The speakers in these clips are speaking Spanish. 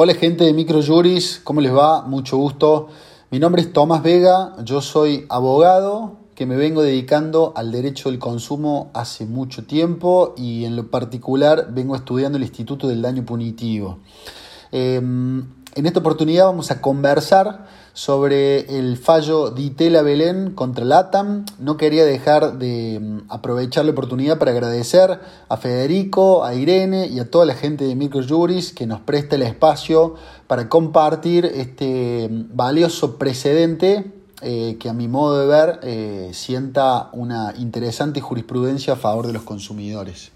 Hola gente de Microjuris, ¿cómo les va? Mucho gusto. Mi nombre es Tomás Vega, yo soy abogado que me vengo dedicando al derecho del consumo hace mucho tiempo y en lo particular vengo estudiando el Instituto del Daño Punitivo. Em, en esta oportunidad vamos a conversar sobre el fallo de Itela Belén contra LATAM. No quería dejar de mm, aprovechar la oportunidad para agradecer a Federico, a Irene y a toda la gente de Microjuris que nos presta el espacio para compartir este mm, valioso precedente eh, que a mi modo de ver eh, sienta una interesante jurisprudencia a favor de los consumidores.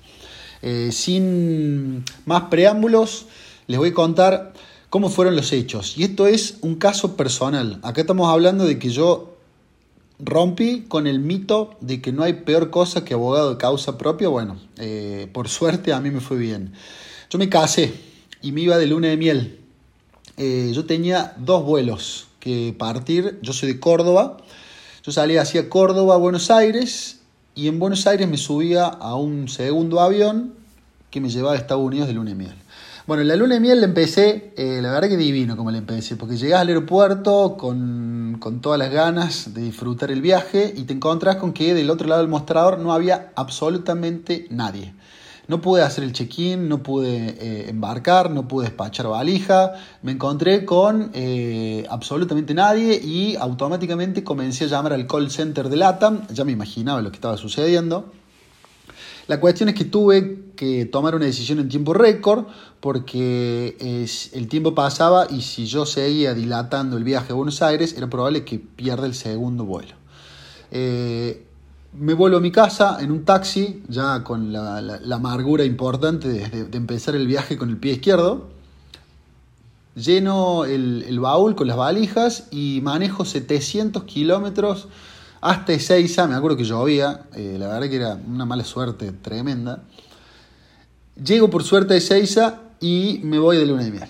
Eh, sin más preámbulos, les voy a contar cómo fueron los hechos. Y esto es un caso personal. Acá estamos hablando de que yo rompí con el mito de que no hay peor cosa que abogado de causa propia. Bueno, eh, por suerte a mí me fue bien. Yo me casé y me iba de luna de miel. Eh, yo tenía dos vuelos que partir. Yo soy de Córdoba. Yo salía hacia Córdoba, Buenos Aires. Y en Buenos Aires me subía a un segundo avión que me llevaba a Estados Unidos de luna de miel. Bueno, la luna de miel la empecé, eh, la verdad que divino como la empecé, porque llegás al aeropuerto con, todas las ganas de disfrutar el viaje y te encontrás con que del otro lado del mostrador no había absolutamente nadie. No pude hacer el check-in, no pude eh, embarcar, no pude despachar valija, me encontré con eh, absolutamente nadie y automáticamente comencé a llamar al call center de LATAM, ya me imaginaba lo que estaba sucediendo. La cuestión es que tuve que tomar una decisión en tiempo récord porque el tiempo pasaba y si yo seguía dilatando el viaje a Buenos Aires era probable que pierda el segundo vuelo. Eh, me vuelvo a mi casa en un taxi, ya con la, amargura importante de, empezar el viaje con el pie izquierdo. Lleno el, el baúl con las valijas y manejo 700 kilómetros hasta Ezeiza, me acuerdo que llovía, eh, la verdad que era una mala suerte tremenda. Llego por suerte a Ezeiza y me voy de luna de miel.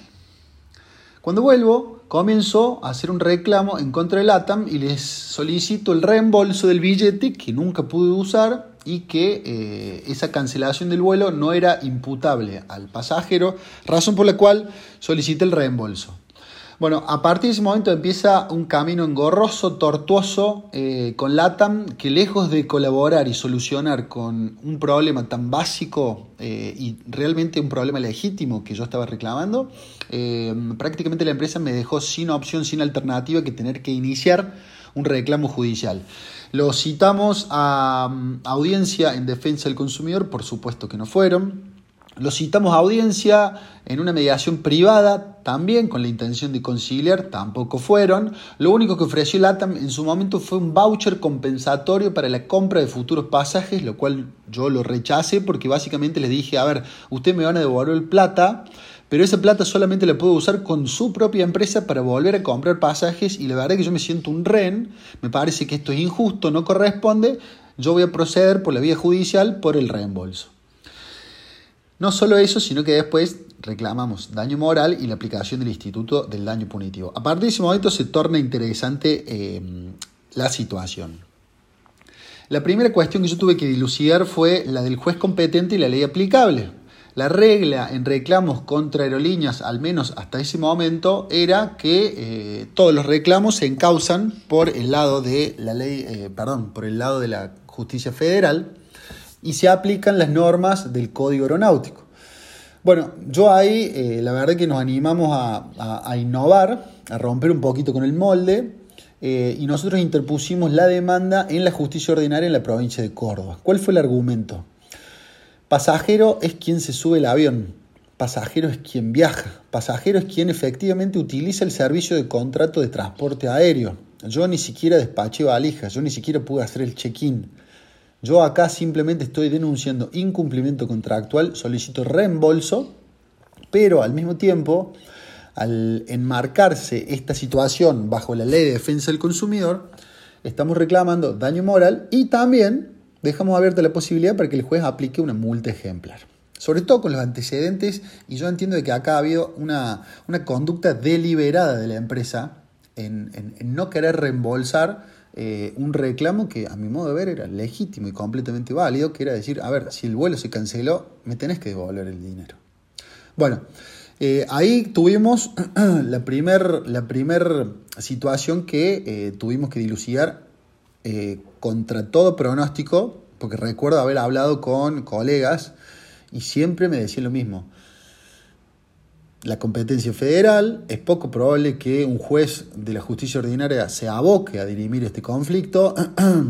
Cuando vuelvo, comienzo a hacer un reclamo en contra del ATAM y les solicito el reembolso del billete que nunca pude usar y que eh, esa cancelación del vuelo no era imputable al pasajero, razón por la cual solicité el reembolso. Bueno, a partir de ese momento empieza un camino engorroso, tortuoso, eh, con LATAM, que lejos de colaborar y solucionar con un problema tan básico eh, y realmente un problema legítimo que yo estaba reclamando, eh, prácticamente la empresa me dejó sin opción, sin alternativa que tener que iniciar un reclamo judicial. Lo citamos a mm, audiencia en defensa del consumidor, por supuesto que no fueron. Lo citamos a audiencia en una mediación privada, también con la intención de conciliar, tampoco fueron. Lo único que ofreció LATAM en su momento fue un voucher compensatorio para la compra de futuros pasajes, lo cual yo lo rechacé porque básicamente les dije, a ver, ustedes me van a devolver el plata, pero esa plata solamente la puedo usar con su propia empresa para volver a comprar pasajes y la verdad es que yo me siento un ren, me parece que esto es injusto, no corresponde, yo voy a proceder por la vía judicial por el reembolso. No solo eso, sino que después reclamamos daño moral y la aplicación del Instituto del Daño Punitivo. A partir de ese momento se torna interesante eh, la situación. La primera cuestión que yo tuve que dilucidar fue la del juez competente y la ley aplicable. La regla en reclamos contra aerolíneas, al menos hasta ese momento, era que eh, todos los reclamos se encausan por el lado de la ley, eh, perdón, por el lado de la justicia federal y se aplican las normas del Código Aeronáutico. Bueno, yo ahí eh, la verdad que nos animamos a, innovar, a romper un poquito con el molde eh, y nosotros interpusimos la demanda en la justicia ordinaria en la provincia de Córdoba. ¿Cuál fue el argumento? Pasajero es quien se sube el avión, pasajero es quien viaja, pasajero es quien efectivamente utiliza el servicio de contrato de transporte aéreo. Yo ni siquiera despaché valijas, yo ni siquiera pude hacer el check-in. Yo acá simplemente estoy denunciando incumplimiento contractual, solicito reembolso, pero al mismo tiempo, al enmarcarse esta situación bajo la ley de defensa del consumidor, estamos reclamando daño moral y también dejamos abierta la posibilidad para que el juez aplique una multa ejemplar. Sobre todo con los antecedentes, y yo entiendo que acá ha habido una, conducta deliberada de la empresa en no querer reembolsar eh, un reclamo que a mi modo de ver era legítimo y completamente válido, que era decir, a ver, si el vuelo se canceló, me tenés que devolver el dinero. Bueno, Eh, ahí tuvimos la primera la primer situación que eh, tuvimos que dilucidar contra todo pronóstico, porque recuerdo haber hablado con colegas y siempre me decían lo mismo. La competencia federal, es poco probable que un juez de la justicia ordinaria se aboque a dirimir este conflicto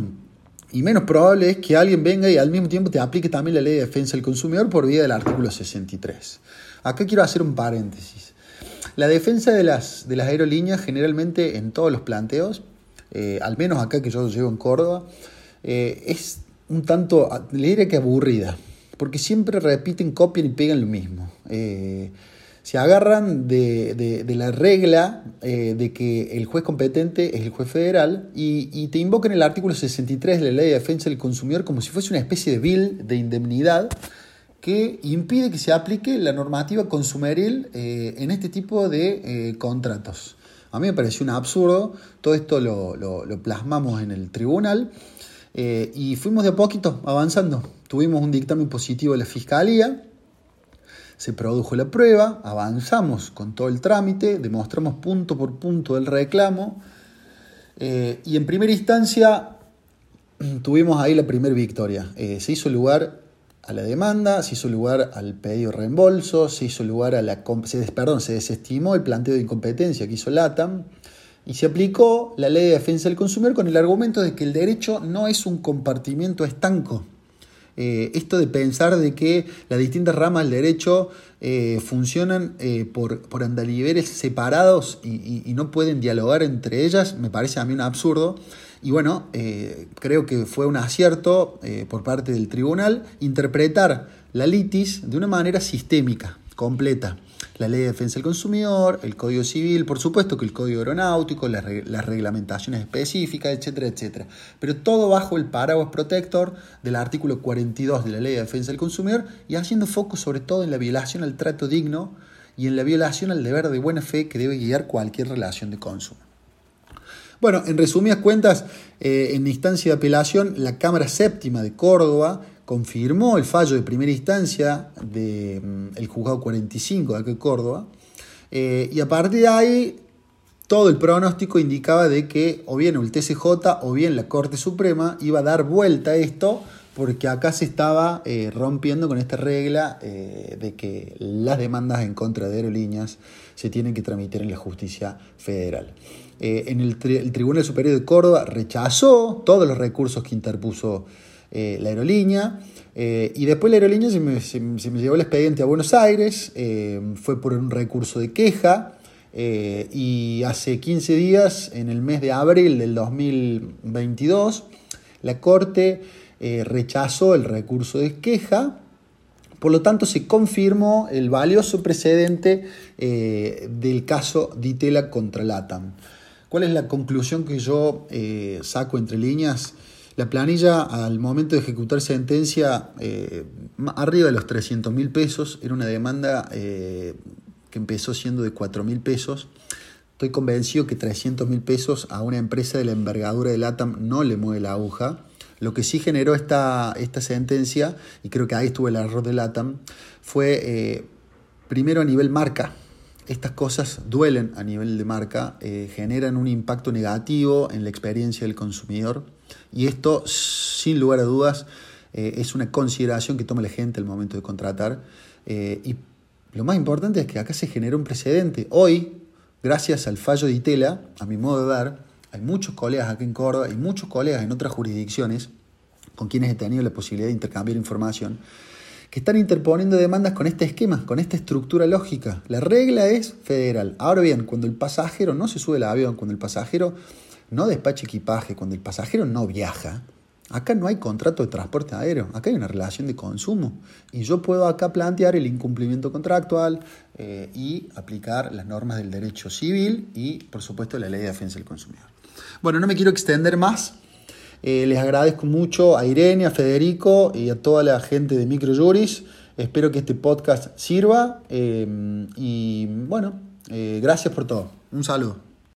y menos probable es que alguien venga y al mismo tiempo te aplique también la ley de defensa del consumidor por vía del artículo 63. Acá quiero hacer un paréntesis. La defensa de las, de las aerolíneas generalmente en todos los planteos, eh, al menos acá que yo llevo en Córdoba, eh, es un tanto, le diría que aburrida, porque siempre repiten, copian y pegan lo mismo. Eh, se agarran de, la regla de que el juez competente es el juez federal y, y, te invocan el artículo 63 de la Ley de Defensa del Consumidor como si fuese una especie de bill de indemnidad que impide que se aplique la normativa consumeril eh, en este tipo de eh, contratos. A mí me pareció un absurdo, todo esto lo, plasmamos en el tribunal eh, y fuimos de a poquito avanzando. Tuvimos un dictamen positivo de la Fiscalía, se produjo la prueba, avanzamos con todo el trámite, demostramos punto por punto el reclamo y en primera instancia tuvimos ahí la primera victoria. se hizo lugar a la demanda, se hizo lugar al pedido de reembolso, se hizo lugar a la se, perdón, se desestimó el planteo de incompetencia que hizo LATAM y se aplicó la ley de defensa del consumidor con el argumento de que el derecho no es un compartimiento estanco. Eh, esto de pensar de que las distintas ramas del derecho eh, funcionan eh, por, por andaliveres separados y, y, no pueden dialogar entre ellas, me parece a mí un absurdo. Y bueno, eh, creo que fue un acierto eh, por parte del tribunal interpretar la litis de una manera sistémica, completa. La ley de defensa del consumidor, el código civil, por supuesto que el código aeronáutico, las, reglamentaciones específicas, etcétera, etcétera. Pero todo bajo el paraguas protector del artículo 42 de la ley de defensa del consumidor y haciendo foco sobre todo en la violación al trato digno y en la violación al deber de buena fe que debe guiar cualquier relación de consumo. Bueno, en resumidas cuentas, eh, en instancia de apelación, la Cámara Séptima de Córdoba confirmó el fallo de primera instancia del mm, juzgado 45 de Córdoba, eh, y a partir de ahí todo el pronóstico indicaba de que o bien el TCJ o bien la Corte Suprema iba a dar vuelta a esto porque acá se estaba eh, rompiendo con esta regla de que las demandas en contra de aerolíneas se tienen que tramitar en la justicia federal. Eh, en el, Tribunal Superior de Córdoba rechazó todos los recursos que interpuso eh, la aerolínea. Eh, y después la aerolínea se me, llevó el expediente a Buenos Aires, fue por un recurso de queja. y hace 15 días, en el mes de abril del 2022, la Corte rechazó el recurso de queja por lo tanto, se confirmó el valioso precedente del caso Ditela contra LATAM. ¿Cuál es la conclusión que yo eh, saco entre líneas? La planilla al momento de ejecutar sentencia, eh, arriba de los 300 mil pesos, era una demanda eh, que empezó siendo de 4 mil pesos. Estoy convencido que 300 mil pesos a una empresa de la envergadura de LATAM no le mueve la aguja. Lo que sí generó esta, esta sentencia, y creo que ahí estuvo el error de LATAM, fue primero a nivel marca estas cosas duelen a nivel de marca, eh, generan un impacto negativo en la experiencia del consumidor y esto, sin lugar a dudas, eh, es una consideración que toma la gente al momento de contratar. Eh, y lo más importante es que acá se genera un precedente. Hoy, gracias al fallo de Itela, a mi modo de ver, hay muchos colegas aquí en Córdoba y muchos colegas en otras jurisdicciones con quienes he tenido la posibilidad de intercambiar información que están interponiendo demandas con este esquema, con esta estructura lógica. La regla es federal. Ahora bien, cuando el pasajero no se sube al avión, cuando el pasajero no despacha equipaje, cuando el pasajero no viaja, acá no hay contrato de transporte aéreo, acá hay una relación de consumo. Y yo puedo acá plantear el incumplimiento contractual eh, y aplicar las normas del derecho civil y, por supuesto, la ley de defensa del consumidor. Bueno, no me quiero extender más. Eh, les agradezco mucho a Irene, a Federico y a toda la gente de Microjuris. Espero que este podcast sirva eh, y bueno, gracias por todo. Un saludo.